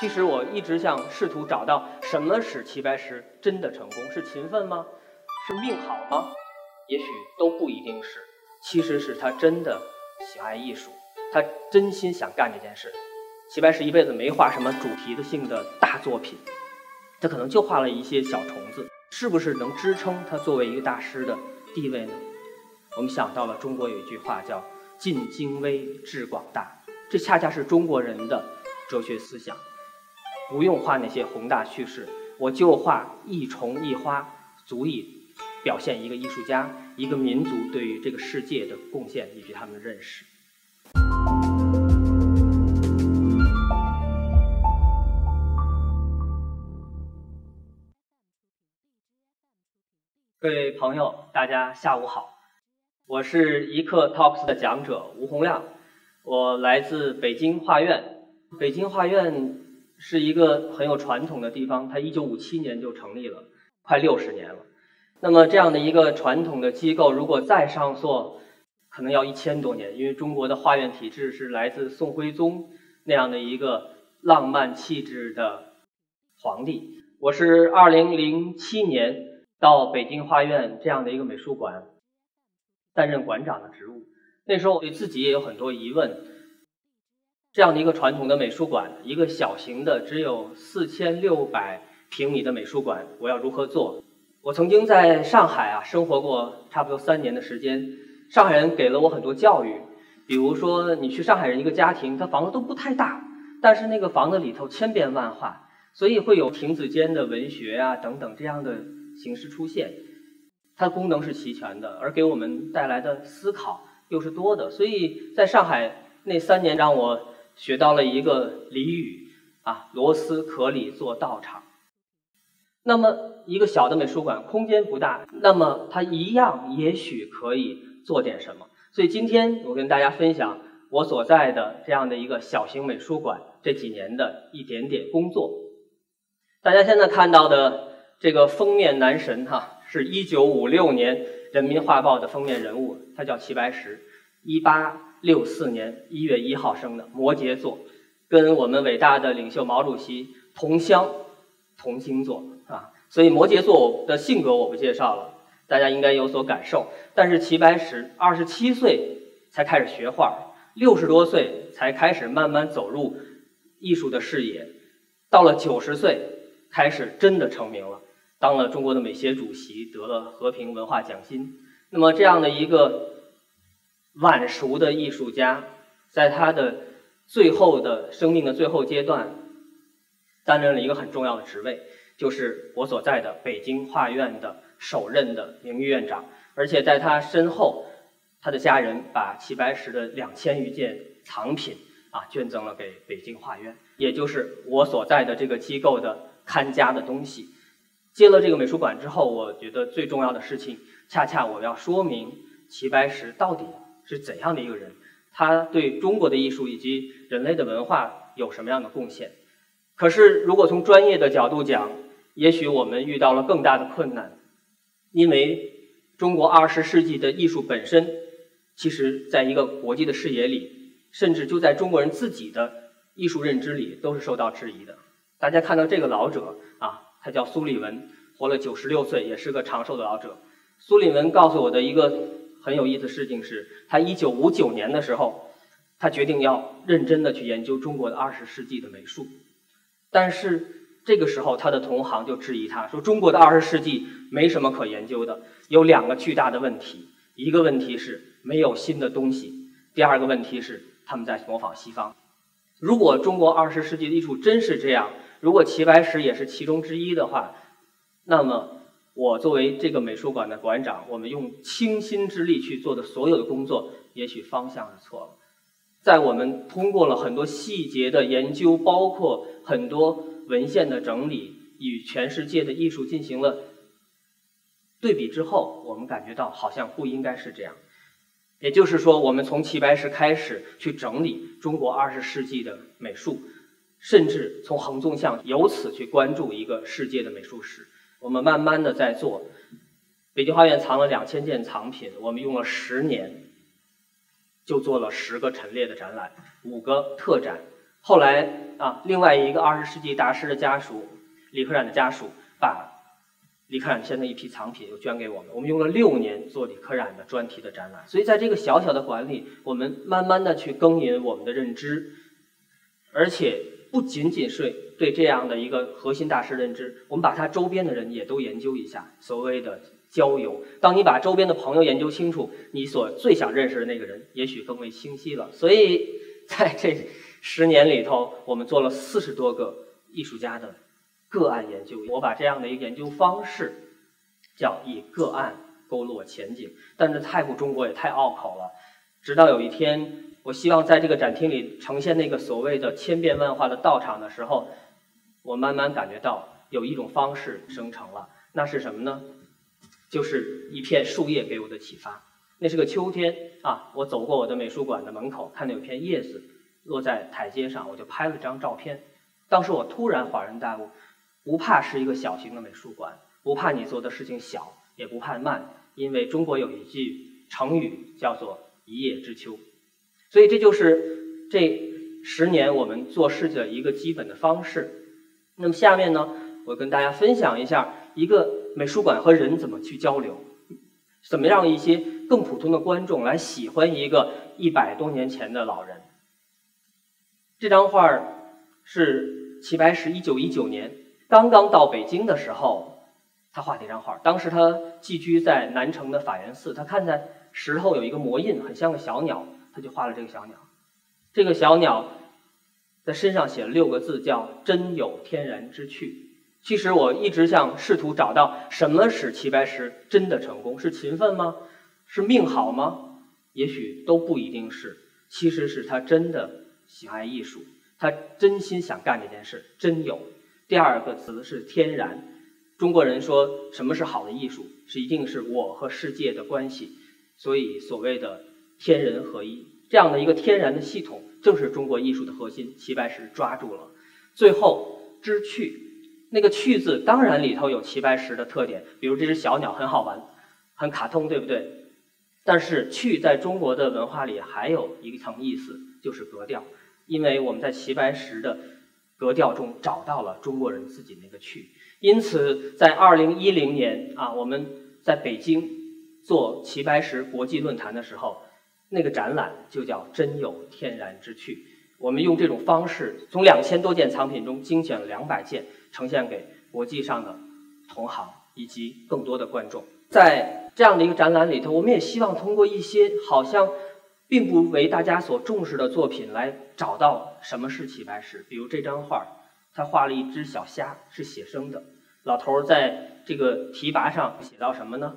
其实我一直想试图找到什么使齐白石真的成功，是勤奋吗？是命好吗？也许都不一定是。其实是他真的喜爱艺术，他真心想干这件事。齐白石一辈子没画什么主题的性的大作品，他可能就画了一些小虫子，是不是能支撑他作为一个大师的地位呢？我们想到了中国有一句话叫“尽精微，致广大”，这恰恰是中国人的哲学思想。不用画那些宏大叙事，我就画一虫一花，足以表现一个艺术家、一个民族对于这个世界的贡献以及他们的认识。各位朋友，大家下午好，我是一刻 Talks 的讲者吴洪亮，我来自北京画院，北京画院。是一个很有传统的地方，它一九五七年就成立了，快六十年了。那么这样的一个传统的机构，如果再上溯，可能要一千多年，因为中国的画院体制是来自宋徽宗那样的一个浪漫气质的皇帝。我是二零零七年到北京画院这样的一个美术馆担任馆长的职务，那时候我对自己也有很多疑问。这样的一个传统的美术馆，一个小型的只有四千六百平米的美术馆，我要如何做？我曾经在上海啊生活过差不多三年的时间，上海人给了我很多教育，比如说你去上海人一个家庭，他房子都不太大，但是那个房子里头千变万化，所以会有亭子间的文学啊等等这样的形式出现，它的功能是齐全的，而给我们带来的思考又是多的，所以在上海那三年让我。学到了一个俚语啊，螺丝壳里做道场。那么一个小的美术馆，空间不大，那么它一样也许可以做点什么。所以今天我跟大家分享我所在的这样的一个小型美术馆这几年的一点点工作。大家现在看到的这个封面男神哈，是一九五六年《人民画报》的封面人物，他叫齐白石，一八。六四年一月一号生的摩羯座，跟我们伟大的领袖毛主席同乡同星座啊，所以摩羯座的性格我不介绍了，大家应该有所感受。但是齐白石二十七岁才开始学画，六十多岁才开始慢慢走入艺术的视野，到了九十岁开始真的成名了，当了中国的美协主席，得了和平文化奖金。那么这样的一个。晚熟的艺术家，在他的最后的生命的最后阶段，担任了一个很重要的职位，就是我所在的北京画院的首任的名誉院长。而且在他身后，他的家人把齐白石的两千余件藏品啊捐赠了给北京画院，也就是我所在的这个机构的看家的东西。接了这个美术馆之后，我觉得最重要的事情，恰恰我要说明齐白石到底。是怎样的一个人？他对中国的艺术以及人类的文化有什么样的贡献？可是，如果从专业的角度讲，也许我们遇到了更大的困难，因为中国二十世纪的艺术本身，其实在一个国际的视野里，甚至就在中国人自己的艺术认知里，都是受到质疑的。大家看到这个老者啊，他叫苏立文，活了九十六岁，也是个长寿的老者。苏立文告诉我的一个。很有意思的事情是，他一九五九年的时候，他决定要认真的去研究中国的二十世纪的美术，但是这个时候他的同行就质疑他说，中国的二十世纪没什么可研究的，有两个巨大的问题，一个问题是没有新的东西，第二个问题是他们在模仿西方。如果中国二十世纪的艺术真是这样，如果齐白石也是其中之一的话，那么。我作为这个美术馆的馆长，我们用倾心之力去做的所有的工作，也许方向是错了。在我们通过了很多细节的研究，包括很多文献的整理，与全世界的艺术进行了对比之后，我们感觉到好像不应该是这样。也就是说，我们从齐白石开始去整理中国二十世纪的美术，甚至从横纵向由此去关注一个世界的美术史。我们慢慢的在做，北京画院藏了两千件藏品，我们用了十年，就做了十个陈列的展览，五个特展，后来啊，另外一个二十世纪大师的家属李可染的家属把李可染先的一批藏品又捐给我们，我们用了六年做李可染的专题的展览。所以在这个小小的馆里，我们慢慢的去耕耘我们的认知，而且不仅仅是对这样的一个核心大师认知，我们把他周边的人也都研究一下，所谓的交游。当你把周边的朋友研究清楚，你所最想认识的那个人，也许更为清晰了。所以在这十年里头，我们做了四十多个艺术家的。个案研究，我把这样的一个研究方式叫以个案勾勒前景，但是太不中国也太拗口了。直到有一天，我希望在这个展厅里呈现那个所谓的千变万化的道场的时候，我慢慢感觉到有一种方式生成了。那是什么呢？就是一片树叶给我的启发。那是个秋天啊，我走过我的美术馆的门口，看到有片叶子落在台阶上，我就拍了张照片。当时我突然恍然大悟。不怕是一个小型的美术馆，不怕你做的事情小，也不怕慢，因为中国有一句成语叫做“一叶知秋”，所以这就是这十年我们做事的一个基本的方式。那么下面呢，我跟大家分享一下一个美术馆和人怎么去交流，怎么让一些更普通的观众来喜欢一个一百多年前的老人。这张画是齐白石一九一九年。刚刚到北京的时候，他画这张画。当时他寄居在南城的法源寺，他看见石头有一个魔印，很像个小鸟，他就画了这个小鸟。这个小鸟在身上写了六个字，叫“真有天然之趣”。其实我一直想试图找到什么使齐白石真的成功，是勤奋吗？是命好吗？也许都不一定是。其实是他真的喜爱艺术，他真心想干这件事，真有。第二个词是天然，中国人说什么是好的艺术，是一定是我和世界的关系，所以所谓的天人合一这样的一个天然的系统，正是中国艺术的核心。齐白石抓住了。最后知趣，那个趣字当然里头有齐白石的特点，比如这只小鸟很好玩，很卡通，对不对？但是趣在中国的文化里还有一层意思，就是格调，因为我们在齐白石的。格调中找到了中国人自己那个趣，因此在二零一零年啊，我们在北京做齐白石国际论坛的时候，那个展览就叫“真有天然之趣”。我们用这种方式，从两千多件藏品中精选了两百件，呈现给国际上的同行以及更多的观众。在这样的一个展览里头，我们也希望通过一些好像。并不为大家所重视的作品来找到什么是齐白石。比如这张画，他画了一只小虾，是写生的。老头在这个题跋上写到什么呢？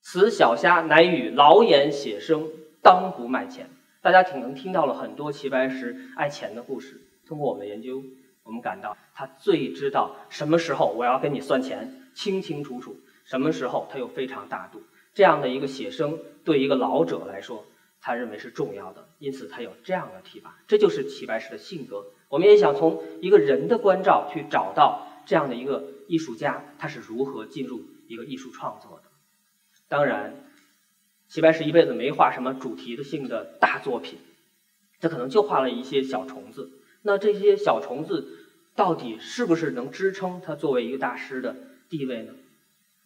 此小虾乃与老眼写生，当不卖钱。大家可能听到了很多齐白石爱钱的故事。通过我们的研究，我们感到他最知道什么时候我要跟你算钱，清清楚楚；什么时候他又非常大度。这样的一个写生，对一个老者来说。他认为是重要的，因此他有这样的提拔，这就是齐白石的性格。我们也想从一个人的关照去找到这样的一个艺术家，他是如何进入一个艺术创作的。当然，齐白石一辈子没画什么主题的性的大作品，他可能就画了一些小虫子。那这些小虫子到底是不是能支撑他作为一个大师的地位呢？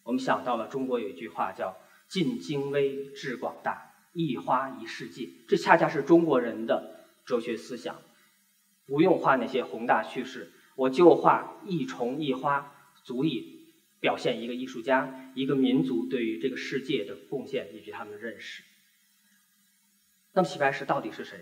我们想到了中国有一句话叫“尽精微，致广大”。一花一世界，这恰恰是中国人的哲学思想。不用画那些宏大叙事，我就画一虫一花，足以表现一个艺术家、一个民族对于这个世界的贡献以及他们的认识。那么，齐白石到底是谁？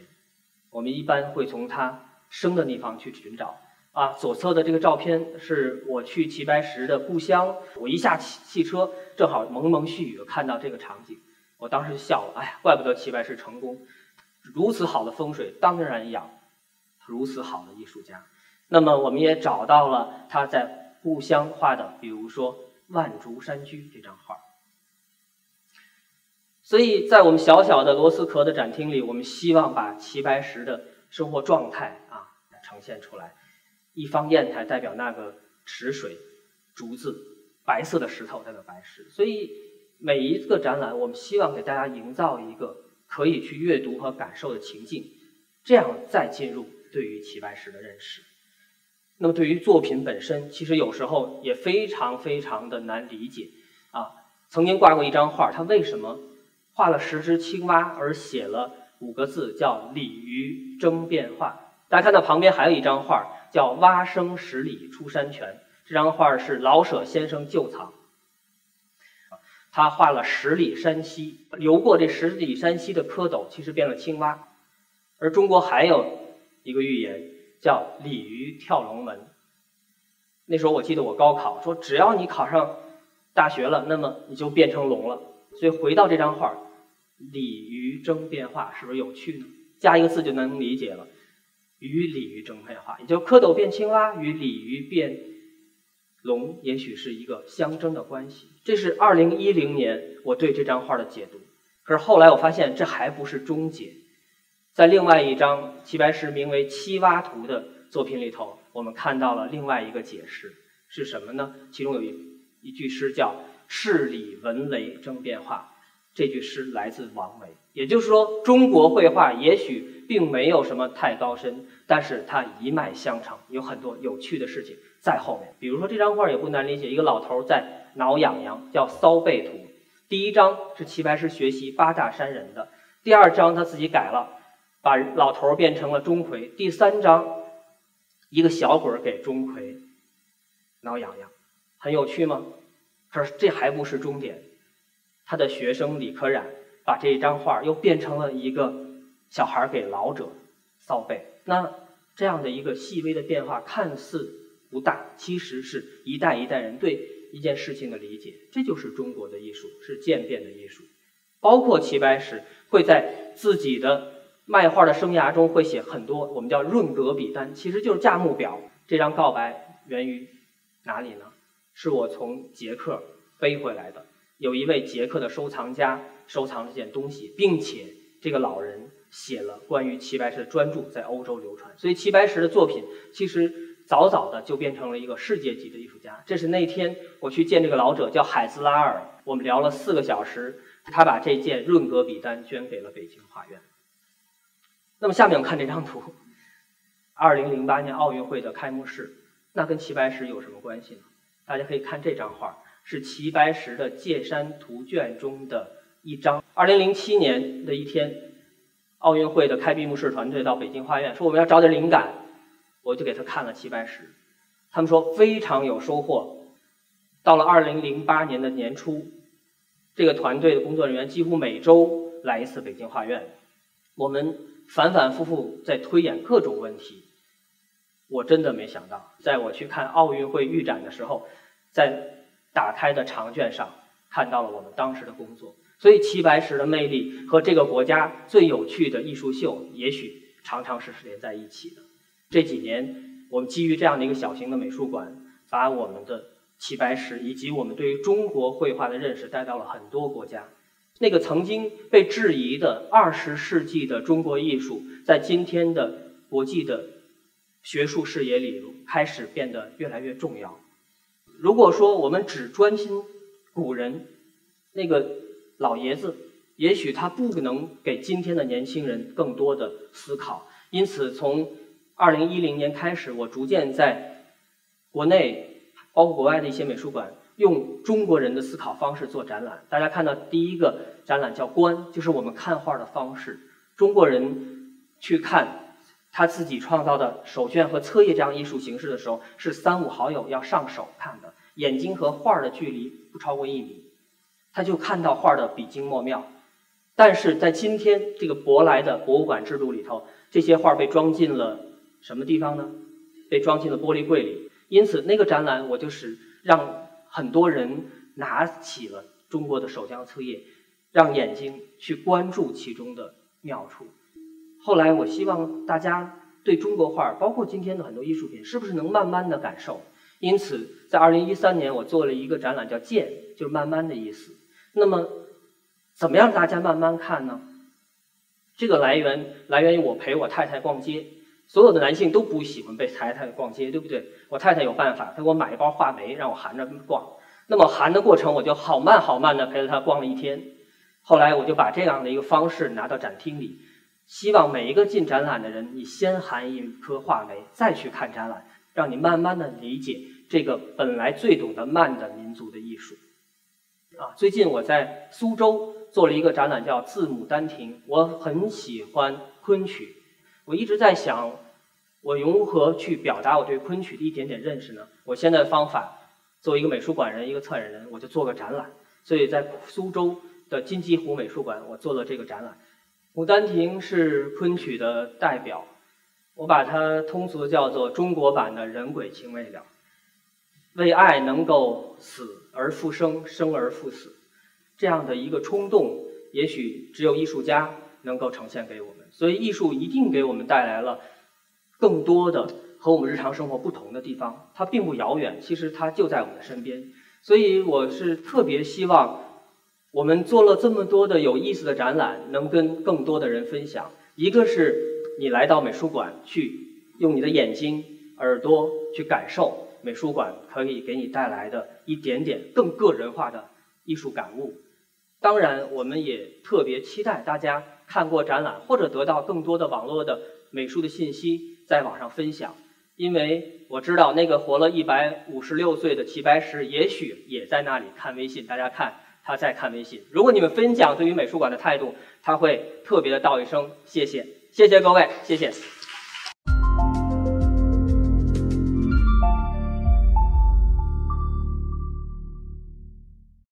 我们一般会从他生的地方去寻找。啊，左侧的这个照片是我去齐白石的故乡，我一下汽汽车，正好蒙蒙细雨，看到这个场景。我当时就笑了，哎呀，怪不得齐白石成功，如此好的风水，当然养如此好的艺术家。那么，我们也找到了他在故乡画的，比如说《万竹山居》这张画。所以在我们小小的螺丝壳的展厅里，我们希望把齐白石的生活状态啊呈现出来。一方砚台代表那个池水，竹子，白色的石头代表白石，所以。每一个展览，我们希望给大家营造一个可以去阅读和感受的情境，这样再进入对于齐白石的认识。那么对于作品本身，其实有时候也非常非常的难理解啊。曾经挂过一张画，他为什么画了十只青蛙而写了五个字叫“鲤鱼争变化”？大家看到旁边还有一张画，叫“蛙声十里出山泉”。这张画是老舍先生旧藏，他画了十里山溪，流过这十里山溪的蝌蚪，其实变了青蛙。而中国还有一个寓言，叫“鲤鱼跳龙门”。那时候我记得我高考说，只要你考上大学了，那么你就变成龙了。所以回到这张画，“鲤鱼争变化”是不是有趣呢？加一个字就能理解了，“与鲤鱼争变化”，也就蝌蚪变青蛙，与鲤鱼变。龙也许是一个相争的关系，这是二零一零年我对这张画的解读。可是后来我发现这还不是终结，在另外一张齐白石名为《七蛙图》的作品里头，我们看到了另外一个解释是什么呢？其中有一一句诗叫“世里闻雷争变化”，这句诗来自王维。也就是说，中国绘画也许并没有什么太高深，但是它一脉相承，有很多有趣的事情。在后面，比如说这张画也不难理解，一个老头在挠痒痒，叫《骚背图》。第一张是齐白石学习八大山人的，第二张他自己改了，把老头变成了钟馗。第三章，一个小鬼给钟馗挠痒痒，很有趣吗？可是这还不是终点，他的学生李可染把这一张画又变成了一个小孩给老者扫背。那这样的一个细微的变化，看似。不大，其实是一代一代人对一件事情的理解，这就是中国的艺术，是渐变的艺术。包括齐白石会在自己的卖画的生涯中会写很多我们叫润格笔单，其实就是价目表。这张告白源于哪里呢？是我从捷克背回来的，有一位捷克的收藏家收藏这件东西，并且这个老人写了关于齐白石的专著，在欧洲流传。所以齐白石的作品其实。早早的就变成了一个世界级的艺术家。这是那天我去见这个老者，叫海兹拉尔，我们聊了四个小时，他把这件润格笔单捐给了北京画院。那么下面我们看这张图，二零零八年奥运会的开幕式，那跟齐白石有什么关系呢？大家可以看这张画，是齐白石的《借山图卷》中的一张。二零零七年的一天，奥运会的开闭幕式团队到北京画院，说我们要找点灵感。我就给他看了齐白石，他们说非常有收获。到了二零零八年的年初，这个团队的工作人员几乎每周来一次北京画院，我们反反复复在推演各种问题。我真的没想到，在我去看奥运会预展的时候，在打开的长卷上看到了我们当时的工作。所以齐白石的魅力和这个国家最有趣的艺术秀，也许常常是连在一起的。这几年，我们基于这样的一个小型的美术馆，把我们的齐白石以及我们对于中国绘画的认识带到了很多国家。那个曾经被质疑的二十世纪的中国艺术，在今天的国际的学术视野里，开始变得越来越重要。如果说我们只专心古人，那个老爷子，也许他不能给今天的年轻人更多的思考。因此，从二零一零年开始，我逐渐在国内，包括国外的一些美术馆，用中国人的思考方式做展览。大家看到第一个展览叫“观”，就是我们看画的方式。中国人去看他自己创造的手卷和册页这样艺术形式的时候，是三五好友要上手看的，眼睛和画的距离不超过一米，他就看到画的笔精墨妙。但是在今天这个舶来的博物馆制度里头，这些画被装进了。什么地方呢？被装进了玻璃柜里。因此，那个展览我就是让很多人拿起了中国的手匠册页，让眼睛去关注其中的妙处。后来，我希望大家对中国画，包括今天的很多艺术品，是不是能慢慢的感受？因此，在二零一三年，我做了一个展览，叫“渐”，就是慢慢的意思。那么，怎么样大家慢慢看呢？这个来源来源于我陪我太太逛街。所有的男性都不喜欢被太太逛街，对不对？我太太有办法，她给我买一包话梅，让我含着逛。那么含的过程，我就好慢好慢的陪着她逛了一天。后来我就把这样的一个方式拿到展厅里，希望每一个进展览的人，你先含一颗话梅，再去看展览，让你慢慢的理解这个本来最懂得慢的民族的艺术。啊，最近我在苏州做了一个展览，叫《字母丹亭》。我很喜欢昆曲，我一直在想，我如何去表达我对昆曲的一点点认识呢？我现在的方法，作为一个美术馆人，一个策展人，我就做个展览。所以在苏州的金鸡湖美术馆，我做了这个展览。《牡丹亭》是昆曲的代表，我把它通俗叫做中国版的人鬼情未了。为爱能够死而复生，生而复死，这样的一个冲动，也许只有艺术家能够呈现给我们。所以，艺术一定给我们带来了更多的和我们日常生活不同的地方。它并不遥远，其实它就在我们的身边。所以，我是特别希望我们做了这么多的有意思的展览，能跟更多的人分享。一个是你来到美术馆去，用你的眼睛、耳朵去感受。美术馆可以给你带来的一点点更个人化的艺术感悟。当然，我们也特别期待大家看过展览或者得到更多的网络的美术的信息，在网上分享。因为我知道那个活了一百五十六岁的齐白石，也许也在那里看微信。大家看，他在看微信。如果你们分享对于美术馆的态度，他会特别的道一声谢谢，谢谢各位，谢谢。